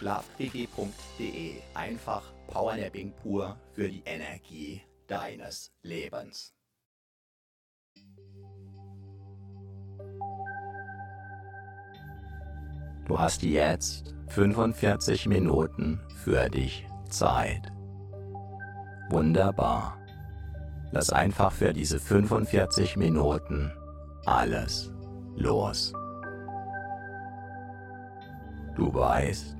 Schlafquickie.de. Einfach Powernapping pur für die Energie deines Lebens. Du hast jetzt 45 Minuten für dich Zeit. Wunderbar. Lass einfach für diese 45 Minuten alles los. Du weißt,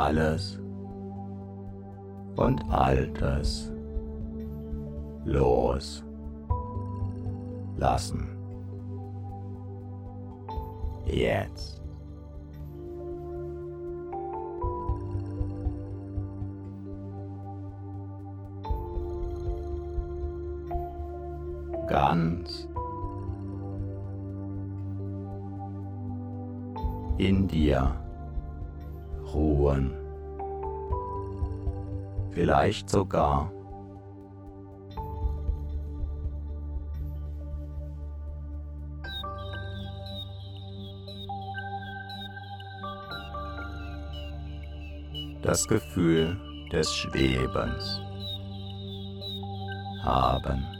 Alles und Altes los lassen. Jetzt. ganz in dir ruhen, vielleicht sogar das Gefühl des Schwebens haben.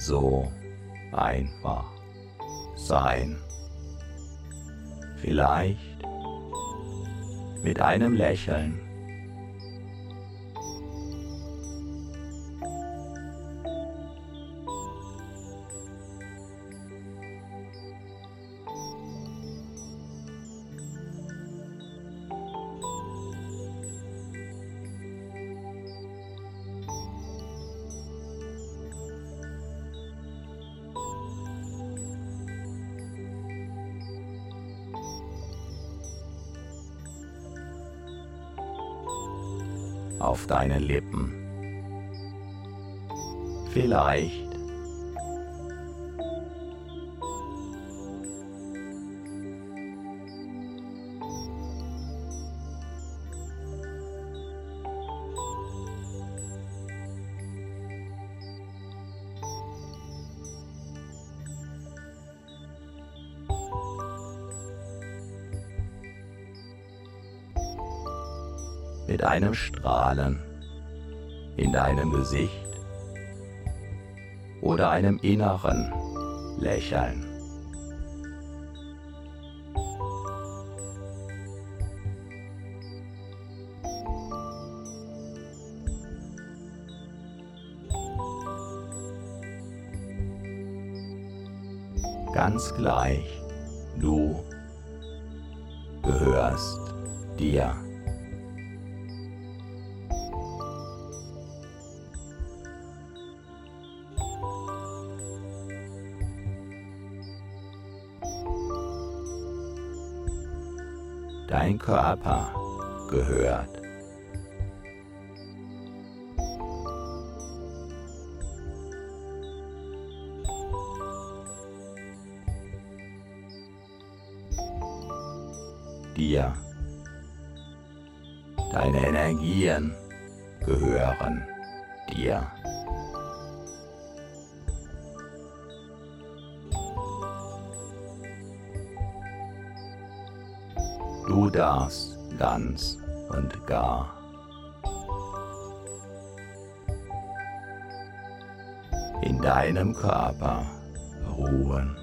so einfach sein. Vielleicht mit einem Lächeln. Deinen Lippen. Mit einem Strahlen in deinem Gesicht oder einem inneren Lächeln. Ganz gleich, du gehörst dir. Dein Körper gehört. dir. Deine Energien gehören Du darfst ganz und gar in deinem Körper ruhen.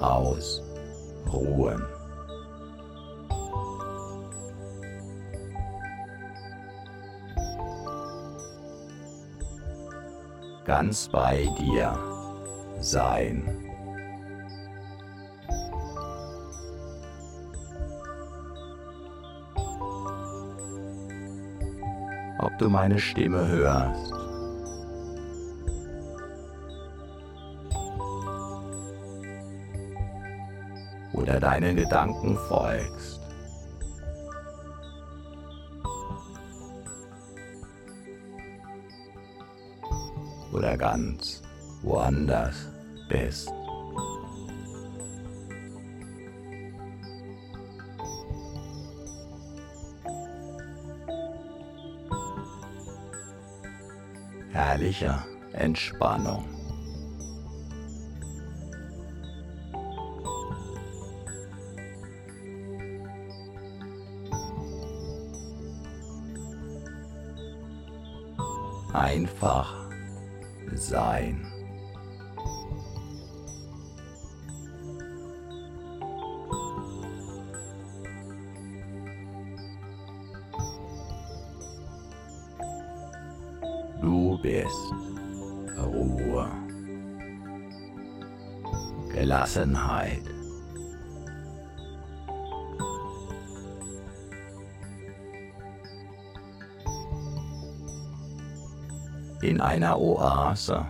Ausruhen. Ganz bei dir sein. Ob du meine Stimme hörst. Oder deinen Gedanken folgst. Oder ganz woanders bist. Herrlicher Entspannung. Einfach sein. Du bist Ruhe, Gelassenheit. In einer Oase.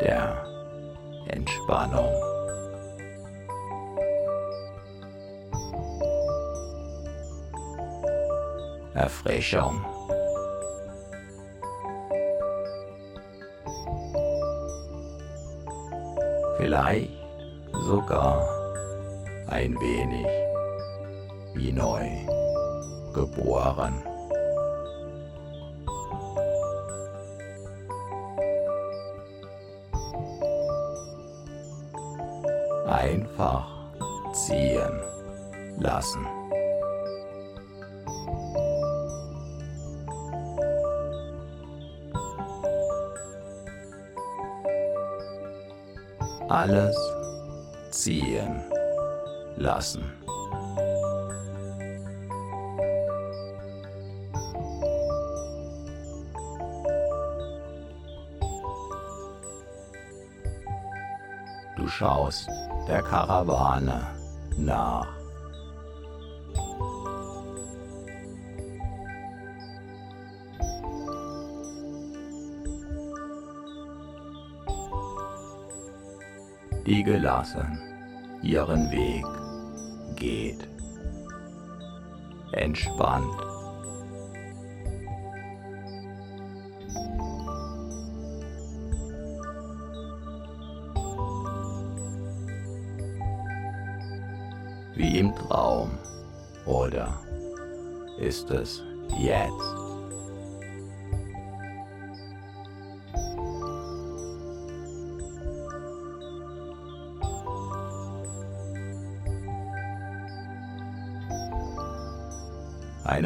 Der Entspannung. Erfrischung. Vielleicht sogar ein wenig wie neu geboren. Einfach ziehen lassen. Alles ziehen lassen. Du schaust der Karawane nach. Die gelassen ihren Weg geht. Entspannt. Wie im Traum. Oder ist es jetzt?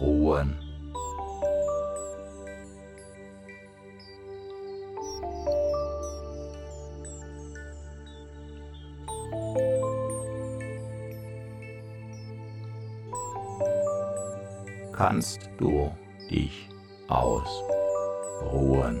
ruhen. Kannst du dich ausruhen.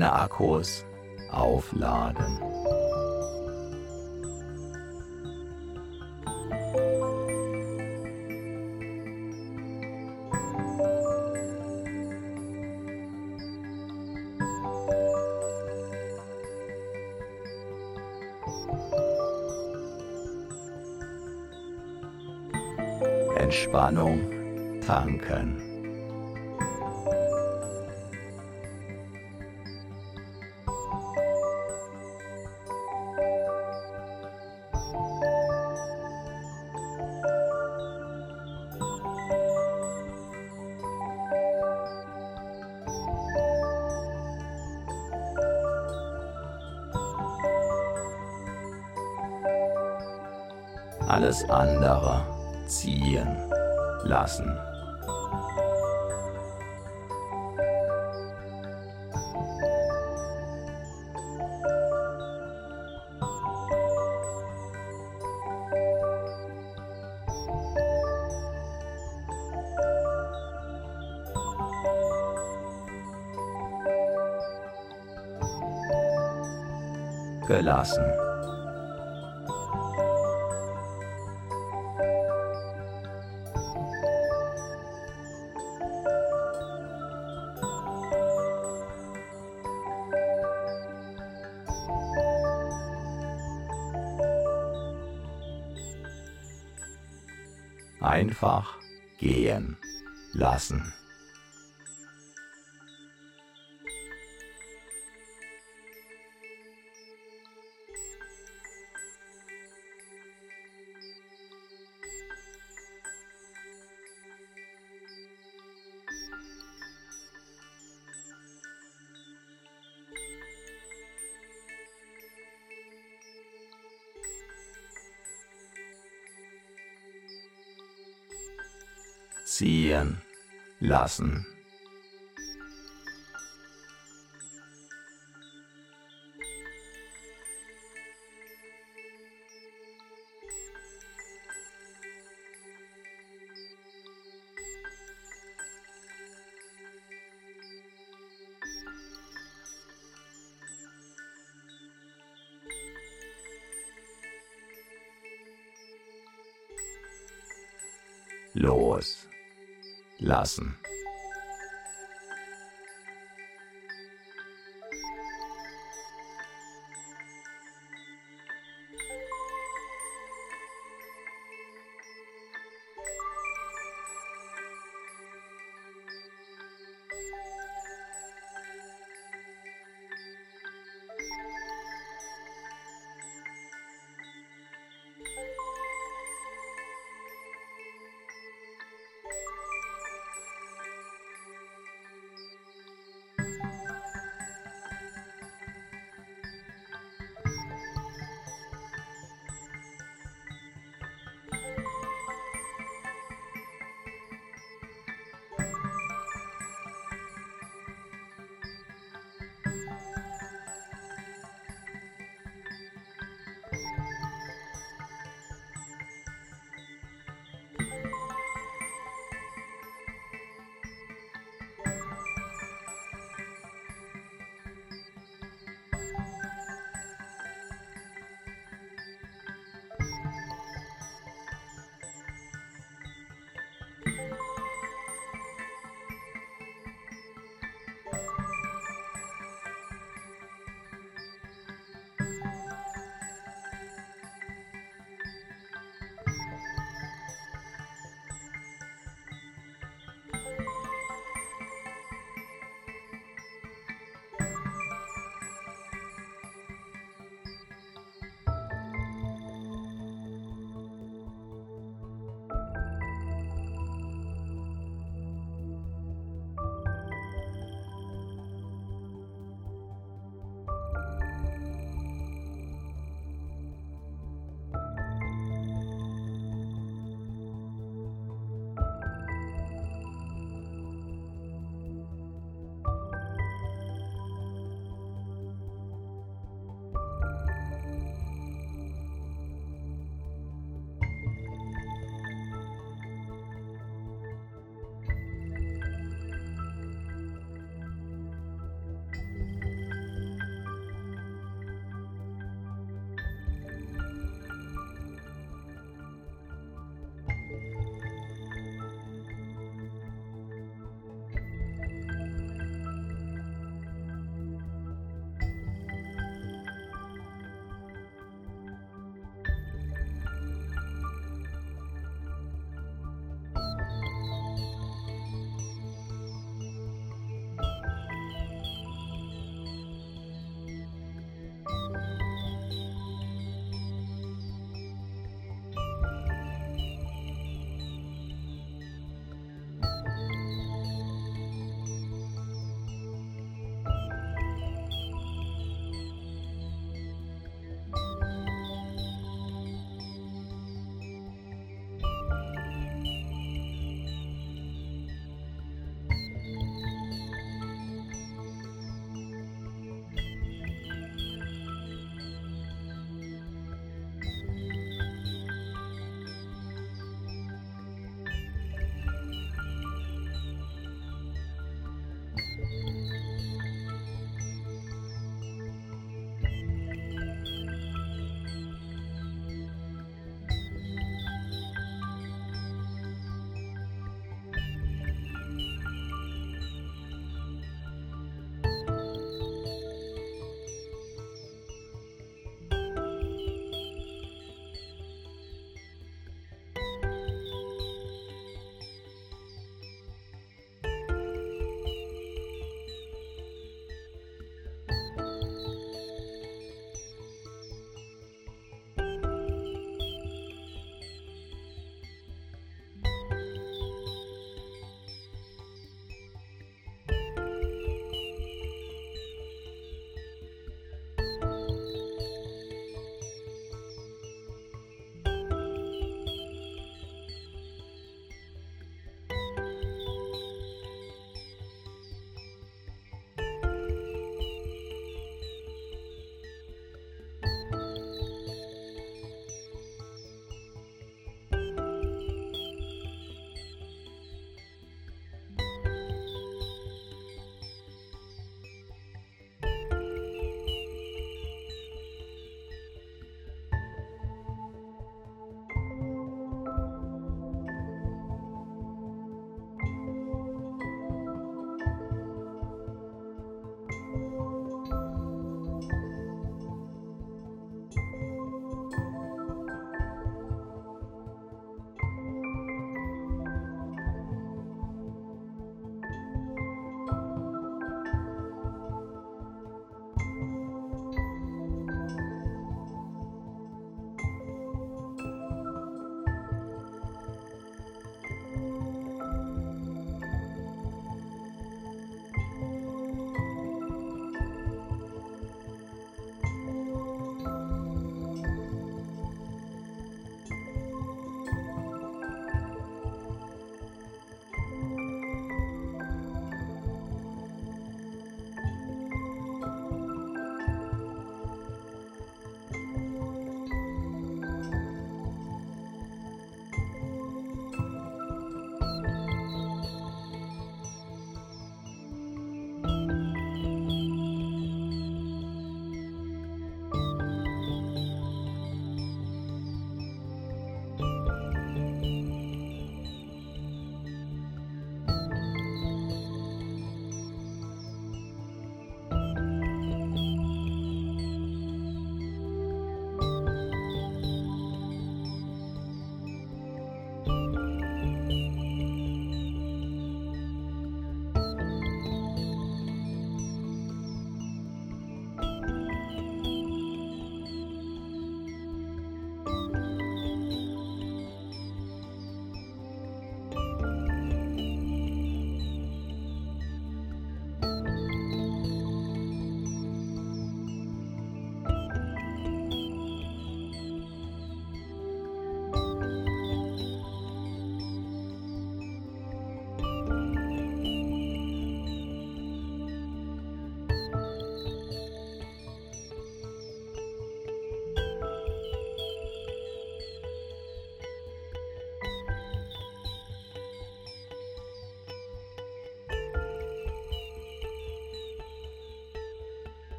Deine Akkus aufladen. Gelassen. einfach gehen lassen. Lassen. los lassen.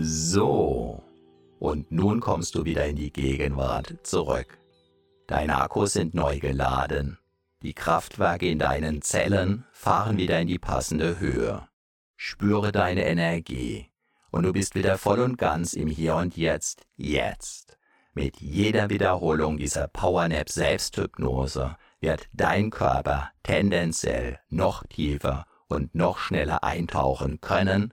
So. Und nun kommst du wieder in die Gegenwart zurück. Deine Akkus sind neu geladen. Die Kraftwerke in deinen Zellen fahren wieder in die passende Höhe. Spüre deine Energie und du bist wieder voll und ganz im Hier und Jetzt, jetzt. Mit jeder Wiederholung dieser Powernap Selbsthypnose wird dein Körper tendenziell noch tiefer und noch schneller eintauchen können